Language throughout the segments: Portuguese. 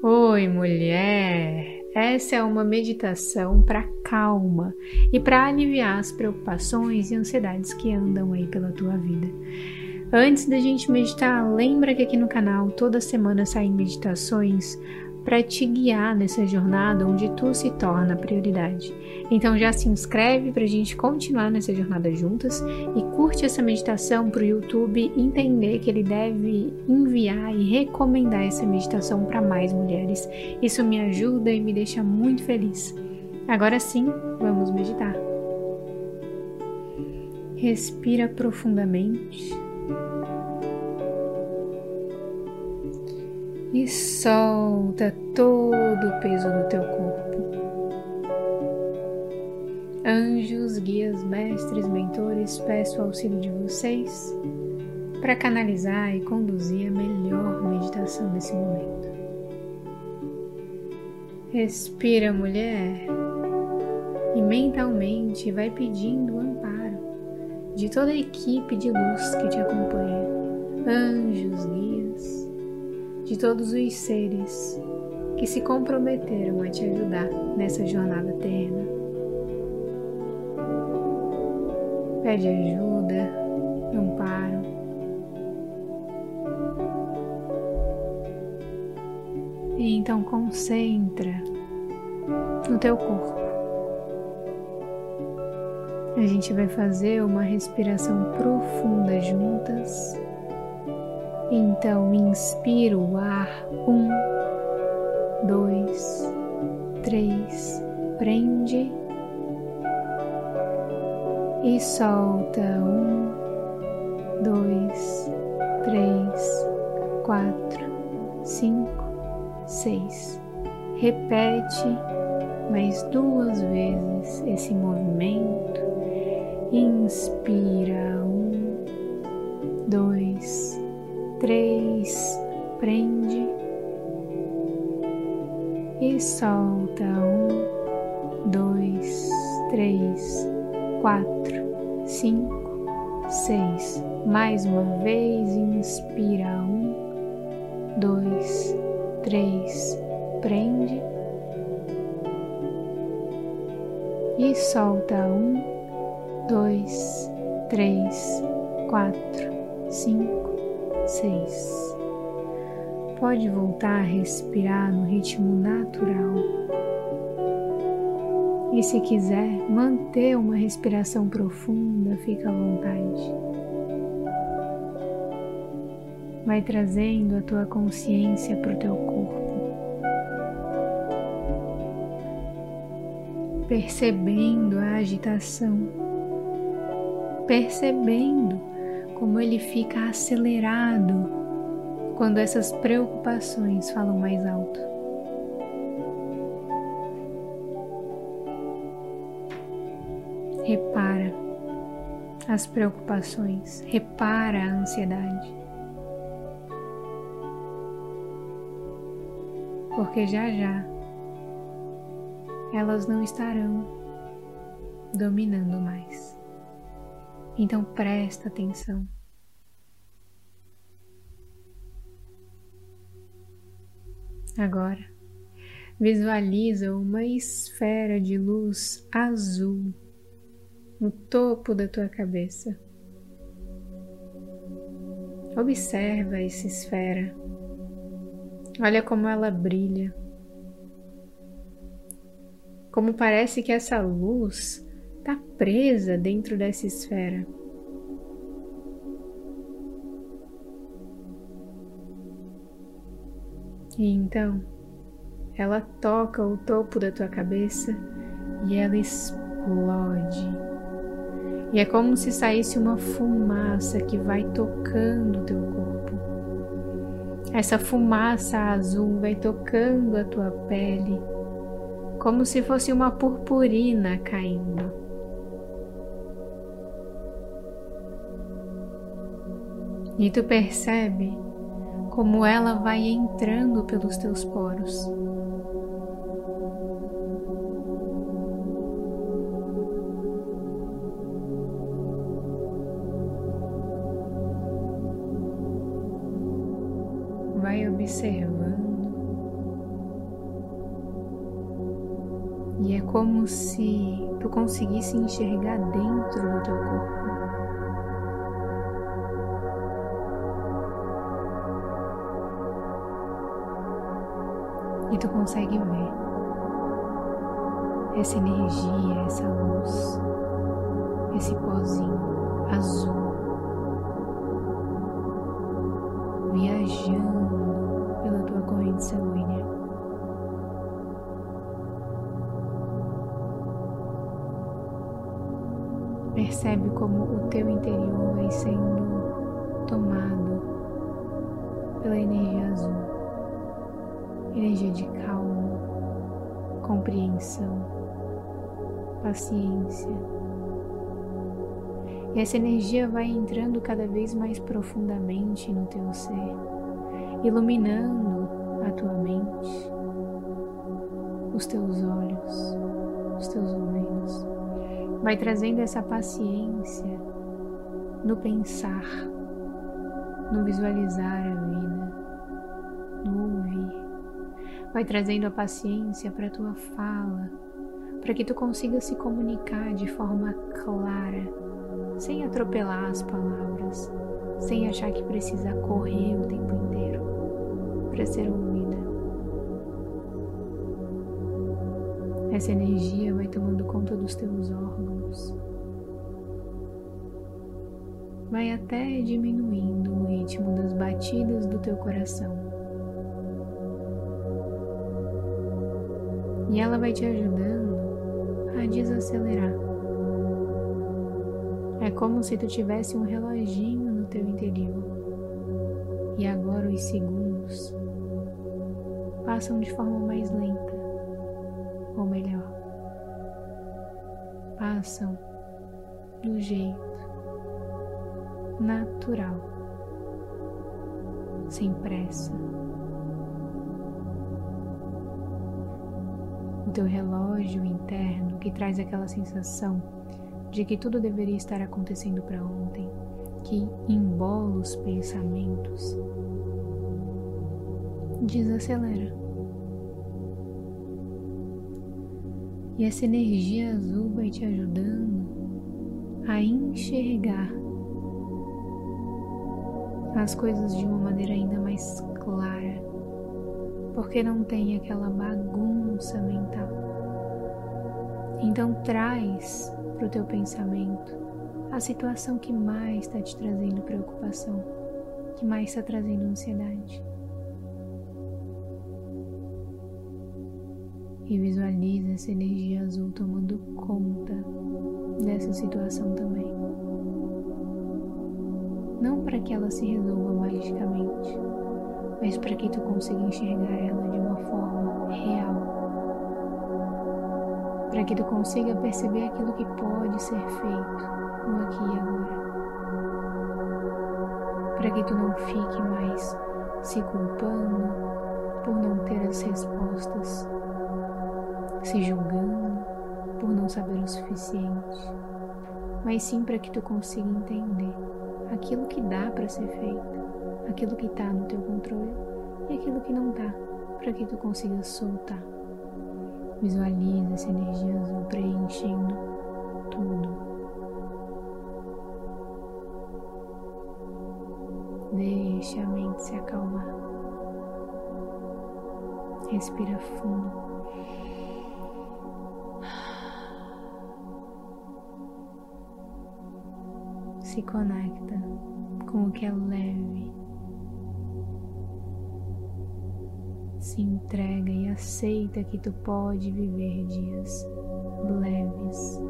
Oi, mulher! Essa é uma meditação para calma e para aliviar as preocupações e ansiedades que andam aí pela tua vida. Antes da gente meditar, lembra que aqui no canal toda semana saem meditações para te guiar nessa jornada onde tu se torna a prioridade. Então já se inscreve para a gente continuar nessa jornada juntas e curte essa meditação para o YouTube entender que ele deve enviar e recomendar essa meditação para mais mulheres. Isso me ajuda e me deixa muito feliz. Agora sim, vamos meditar. Respira profundamente. E solta todo o peso do teu corpo. Anjos, guias, mestres, mentores, peço o auxílio de vocês para canalizar e conduzir a melhor meditação desse momento. Respira, mulher, e mentalmente vai pedindo o amparo de toda a equipe de luz que te acompanha, anjos, guias, de todos os seres que se comprometeram a te ajudar nessa jornada terrena. Pede ajuda, amparo. E então concentra no teu corpo. A gente vai fazer uma respiração profunda juntas. Então inspira o ar, um, dois, três, prende. E solta. Um, dois, três, quatro, cinco, seis. Repete mais duas vezes esse movimento. Inspira solta. Um, dois, três, quatro, cinco, seis. Mais uma vez, inspira. Um, dois, três, prende. E solta. Um, dois, três, quatro, cinco seis. Pode voltar a respirar no ritmo natural. E se quiser manter uma respiração profunda, fica à vontade. Vai trazendo a tua consciência para o teu corpo. Percebendo a agitação, percebendo como ele fica acelerado quando essas preocupações falam mais alto. Repara as preocupações, repara a ansiedade. Porque já já elas não estarão dominando mais. Então presta atenção. Agora, visualiza uma esfera de luz azul no topo da tua cabeça. Observa essa esfera. Olha como ela brilha. Como parece que essa luz está presa dentro dessa esfera. E então ela toca o topo da tua cabeça e ela explode. E é como se saísse uma fumaça que vai tocando o teu corpo. Essa fumaça azul vai tocando a tua pele, como se fosse uma purpurina caindo. E tu percebe como ela vai entrando pelos teus poros. Vai observando, e é como se tu conseguisse enxergar dentro do teu corpo. E tu consegue ver essa energia, essa luz, esse pozinho azul viajando pela tua corrente sanguínea. Percebe como o teu interior vai sendo tomado pela energia azul, energia de calma, compreensão, paciência. E essa energia vai entrando cada vez mais profundamente no teu ser, iluminando a tua mente, os teus olhos, os teus ouvidos vai trazendo essa paciência no pensar, no visualizar a vida, Vai trazendo a paciência para a tua fala, para que tu consiga se comunicar de forma clara, sem atropelar as palavras, sem achar que precisa correr o tempo inteiro para ser ouvida. Essa energia vai tomando conta dos teus órgãos. Vai até diminuindo o ritmo das batidas do teu coração. E ela vai te ajudando a desacelerar. É como se tu tivesse um reloginho no teu interior. E agora os segundos passam de forma mais lenta ou melhor, passam do jeito natural, sem pressa. Teu relógio interno que traz aquela sensação de que tudo deveria estar acontecendo para ontem, que embola os pensamentos, desacelera. E essa energia azul vai te ajudando a enxergar as coisas de uma maneira ainda mais clara, porque não tem aquela bagunça mental. Então traz para o teu pensamento a situação que mais está te trazendo preocupação, que mais está trazendo ansiedade. e visualize essa energia azul tomando conta dessa situação também. Não para que ela se resolva magicamente, mas para que tu consiga enxergar ela de uma forma real. Para que tu consiga perceber aquilo que pode ser feito no aqui e agora. Para que tu não fique mais se culpando por não ter as respostas se julgando por não saber o suficiente, mas sim para que tu consiga entender aquilo que dá para ser feito, aquilo que está no teu controle e aquilo que não dá, para que tu consiga soltar. Visualiza essa energia azul preenchendo tudo. Deixa a mente se acalmar. Respira fundo. se conecta com o que é leve, se entrega e aceita que tu pode viver dias leves.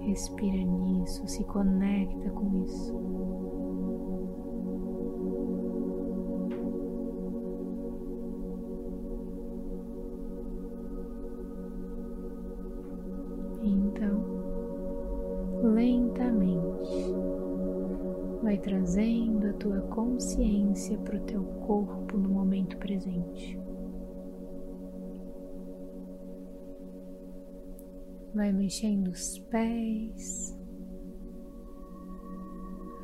Respira nisso, se conecta com isso. trazendo a tua consciência para o teu corpo no momento presente. Vai mexendo os pés,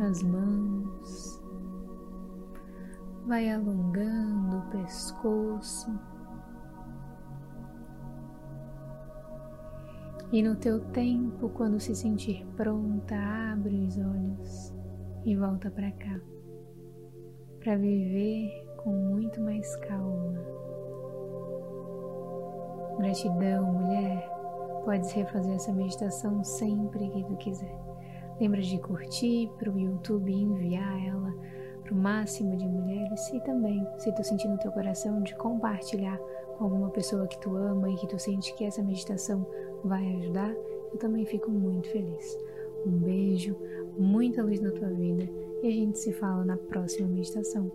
as mãos, vai alongando o pescoço. E no teu tempo, quando se sentir pronta, abre os olhos e volta para cá, para viver com muito mais calma. Gratidão, mulher. Podes refazer essa meditação sempre que tu quiser. Lembra de curtir para o YouTube e enviar ela para o máximo de mulheres e também, se tu sentir no teu coração, de compartilhar com alguma pessoa que tu ama e que tu sente que essa meditação vai ajudar, eu também fico muito feliz. Um beijo, muita luz na tua vida e a gente se fala na próxima meditação.